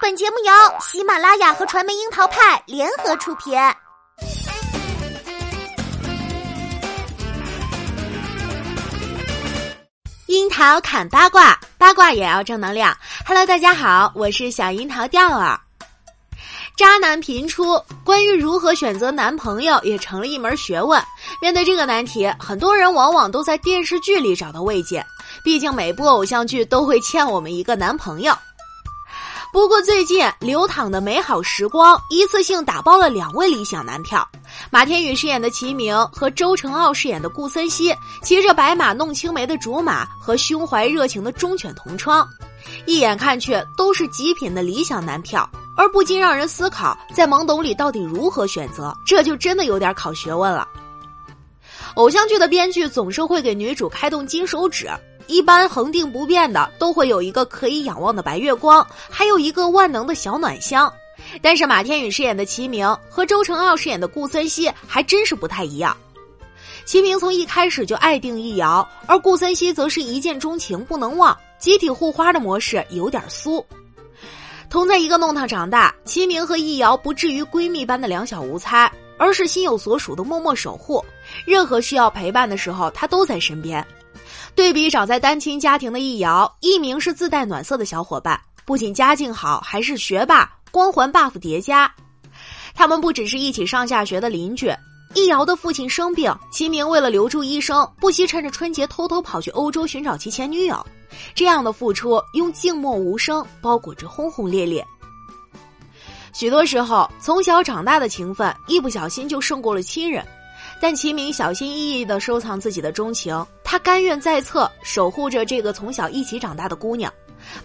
本节目由喜马拉雅和传媒樱桃派联合出品。樱桃砍八卦，八卦也要正能量。Hello，大家好，我是小樱桃调儿。渣男频出，关于如何选择男朋友也成了一门学问。面对这个难题，很多人往往都在电视剧里找到慰藉。毕竟每部偶像剧都会欠我们一个男朋友。不过最近流淌的美好时光一次性打包了两位理想男票：马天宇饰演的齐明和周成傲饰演的顾森西，骑着白马弄青梅的竹马和胸怀热情的忠犬同窗，一眼看去都是极品的理想男票，而不禁让人思考，在懵懂里到底如何选择？这就真的有点考学问了。偶像剧的编剧总是会给女主开动金手指。一般恒定不变的都会有一个可以仰望的白月光，还有一个万能的小暖箱。但是马天宇饰演的齐明和周成傲饰演的顾森西还真是不太一样。齐明从一开始就爱定易遥，而顾森西则是一见钟情不能忘，集体护花的模式有点酥。同在一个弄堂长大，齐明和易遥不至于闺蜜般的两小无猜，而是心有所属的默默守护。任何需要陪伴的时候，他都在身边。对比长在单亲家庭的易遥，一鸣是自带暖色的小伙伴，不仅家境好，还是学霸，光环 buff 叠加。他们不只是一起上下学的邻居。易遥的父亲生病，齐明为了留住医生，不惜趁着春节偷偷跑去欧洲寻找其前女友。这样的付出，用静默无声包裹着轰轰烈烈。许多时候，从小长大的情分，一不小心就胜过了亲人。但齐明小心翼翼地收藏自己的钟情，他甘愿在侧守护着这个从小一起长大的姑娘，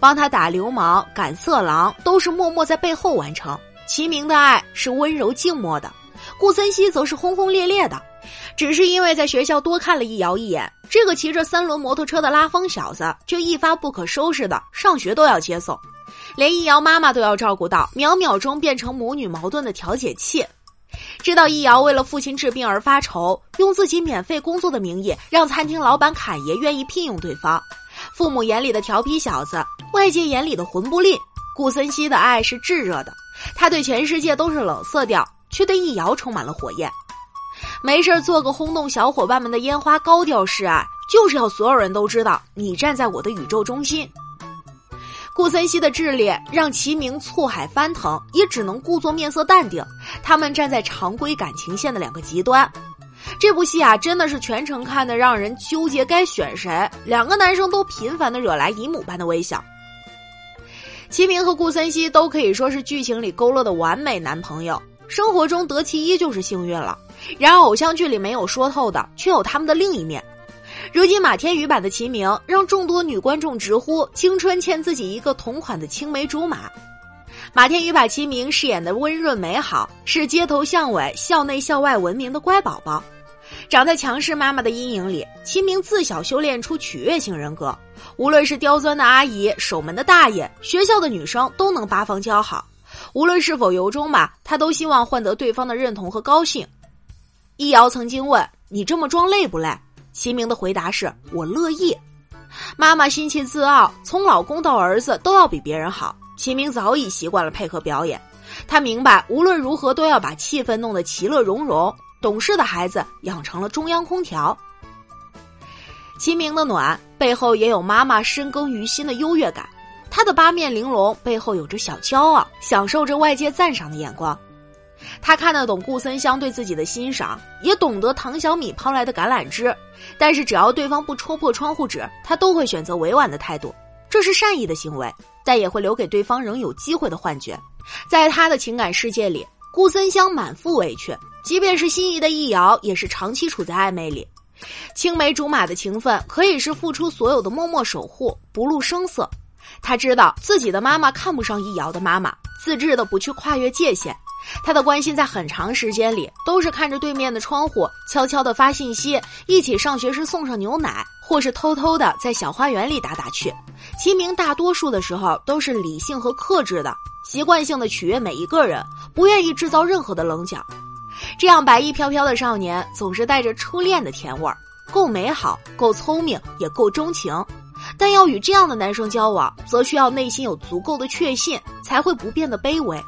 帮他打流氓、赶色狼，都是默默在背后完成。齐明的爱是温柔静默的，顾森西则是轰轰烈烈的。只是因为在学校多看了易遥一眼，这个骑着三轮摩托车的拉风小子，却一发不可收拾的上学都要接送，连易遥妈妈都要照顾到，秒秒钟变成母女矛盾的调解器。知道易遥为了父亲治病而发愁，用自己免费工作的名义让餐厅老板侃爷愿意聘用对方。父母眼里的调皮小子，外界眼里的魂不吝。顾森西的爱是炙热的，他对全世界都是冷色调，却对易遥充满了火焰。没事做个轰动小伙伴们的烟花高调示爱，就是要所有人都知道你站在我的宇宙中心。顾森西的智力让齐明醋海翻腾，也只能故作面色淡定。他们站在常规感情线的两个极端。这部戏啊，真的是全程看的让人纠结该选谁。两个男生都频繁的惹来姨母般的微笑。齐明和顾森西都可以说是剧情里勾勒的完美男朋友，生活中得其一就是幸运了。然而偶像剧里没有说透的，却有他们的另一面。如今马天宇版的齐明让众多女观众直呼青春欠自己一个同款的青梅竹马。马天宇把齐明饰演的温润美好，是街头巷尾、校内校外闻名的乖宝宝。长在强势妈妈的阴影里，齐明自小修炼出取悦型人格。无论是刁钻的阿姨、守门的大爷、学校的女生，都能八方交好。无论是否由衷吧，他都希望换得对方的认同和高兴。易遥曾经问：“你这么装累不累？”齐明的回答是：“我乐意。”妈妈心气自傲，从老公到儿子都要比别人好。齐明早已习惯了配合表演，他明白无论如何都要把气氛弄得其乐融融。懂事的孩子养成了中央空调。齐明的暖背后也有妈妈深耕于心的优越感，他的八面玲珑背后有着小骄傲，享受着外界赞赏的眼光。他看得懂顾森湘对自己的欣赏，也懂得唐小米抛来的橄榄枝，但是只要对方不戳破窗户纸，他都会选择委婉的态度，这是善意的行为，但也会留给对方仍有机会的幻觉。在他的情感世界里，顾森湘满腹委屈，即便是心仪的易遥，也是长期处在暧昧里。青梅竹马的情分，可以是付出所有的默默守护，不露声色。他知道自己的妈妈看不上易遥的妈妈，自制的不去跨越界限。他的关心在很长时间里都是看着对面的窗户，悄悄的发信息，一起上学时送上牛奶，或是偷偷的在小花园里打打趣。齐明大多数的时候都是理性和克制的，习惯性的取悦每一个人，不愿意制造任何的棱角。这样白衣飘飘的少年，总是带着初恋的甜味儿，够美好，够聪明，也够钟情。但要与这样的男生交往，则需要内心有足够的确信，才会不变的卑微。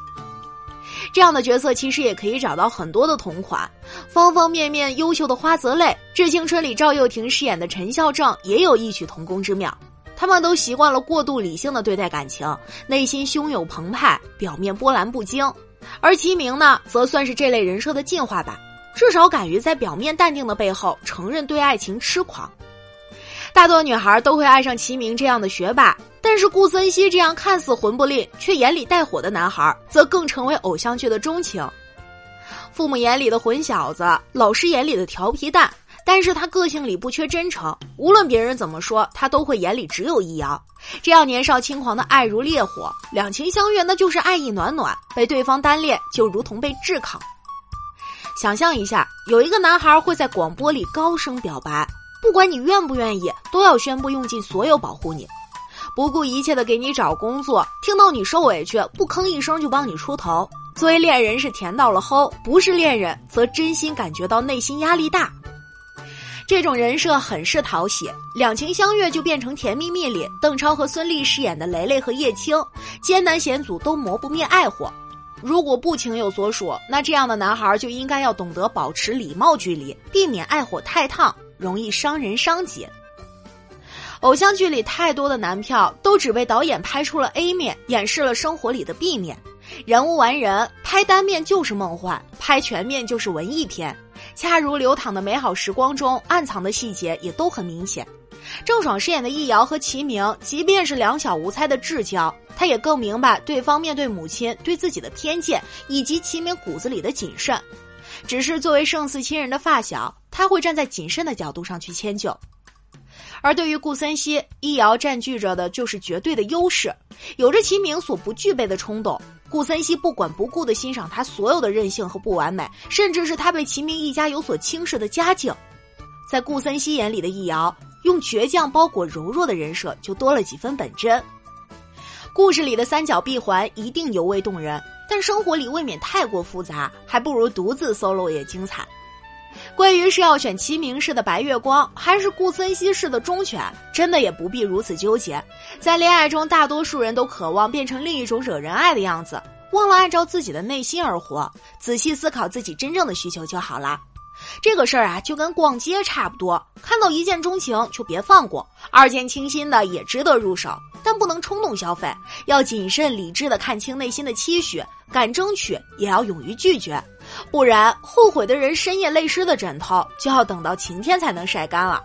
这样的角色其实也可以找到很多的同款，方方面面优秀的花泽类，《致青春》里赵又廷饰演的陈孝正也有异曲同工之妙。他们都习惯了过度理性的对待感情，内心汹涌澎湃，表面波澜不惊。而齐明呢，则算是这类人设的进化版，至少敢于在表面淡定的背后承认对爱情痴狂。大多女孩都会爱上齐明这样的学霸。但是顾森西这样看似混不吝却眼里带火的男孩，则更成为偶像剧的钟情。父母眼里的混小子，老师眼里的调皮蛋，但是他个性里不缺真诚。无论别人怎么说，他都会眼里只有易遥。这样年少轻狂的爱如烈火，两情相悦那就是爱意暖暖，被对方单恋就如同被炙烤。想象一下，有一个男孩会在广播里高声表白，不管你愿不愿意，都要宣布用尽所有保护你。不顾一切的给你找工作，听到你受委屈不吭一声就帮你出头。作为恋人是甜到了齁，不是恋人则真心感觉到内心压力大。这种人设很是讨喜，两情相悦就变成甜蜜蜜里，邓超和孙俪饰演的雷雷和叶青，艰难险阻都磨不灭爱火。如果不情有所属，那这样的男孩就应该要懂得保持礼貌距离，避免爱火太烫，容易伤人伤己。偶像剧里太多的男票都只被导演拍出了 A 面，掩饰了生活里的 B 面。人无完人，拍单面就是梦幻，拍全面就是文艺片。恰如流淌的美好时光中，暗藏的细节也都很明显。郑爽饰演的易遥和齐铭，即便是两小无猜的至交，他也更明白对方面对母亲对自己的偏见，以及齐铭骨子里的谨慎。只是作为胜似亲人的发小，他会站在谨慎的角度上去迁就。而对于顾森西，易遥占据着的就是绝对的优势，有着齐明所不具备的冲动。顾森西不管不顾的欣赏他所有的任性和不完美，甚至是他被齐明一家有所轻视的家境。在顾森西眼里的易遥，用倔强包裹柔弱的人设，就多了几分本真。故事里的三角闭环一定尤为动人，但生活里未免太过复杂，还不如独自 solo 也精彩。关于是要选齐名氏的白月光，还是顾森西式的忠犬，真的也不必如此纠结。在恋爱中，大多数人都渴望变成另一种惹人爱的样子，忘了按照自己的内心而活，仔细思考自己真正的需求就好了。这个事儿啊，就跟逛街差不多，看到一见钟情就别放过，二见倾心的也值得入手，但不能冲动消费，要谨慎理智的看清内心的期许，敢争取也要勇于拒绝。不然，后悔的人深夜泪湿的枕头，就要等到晴天才能晒干了。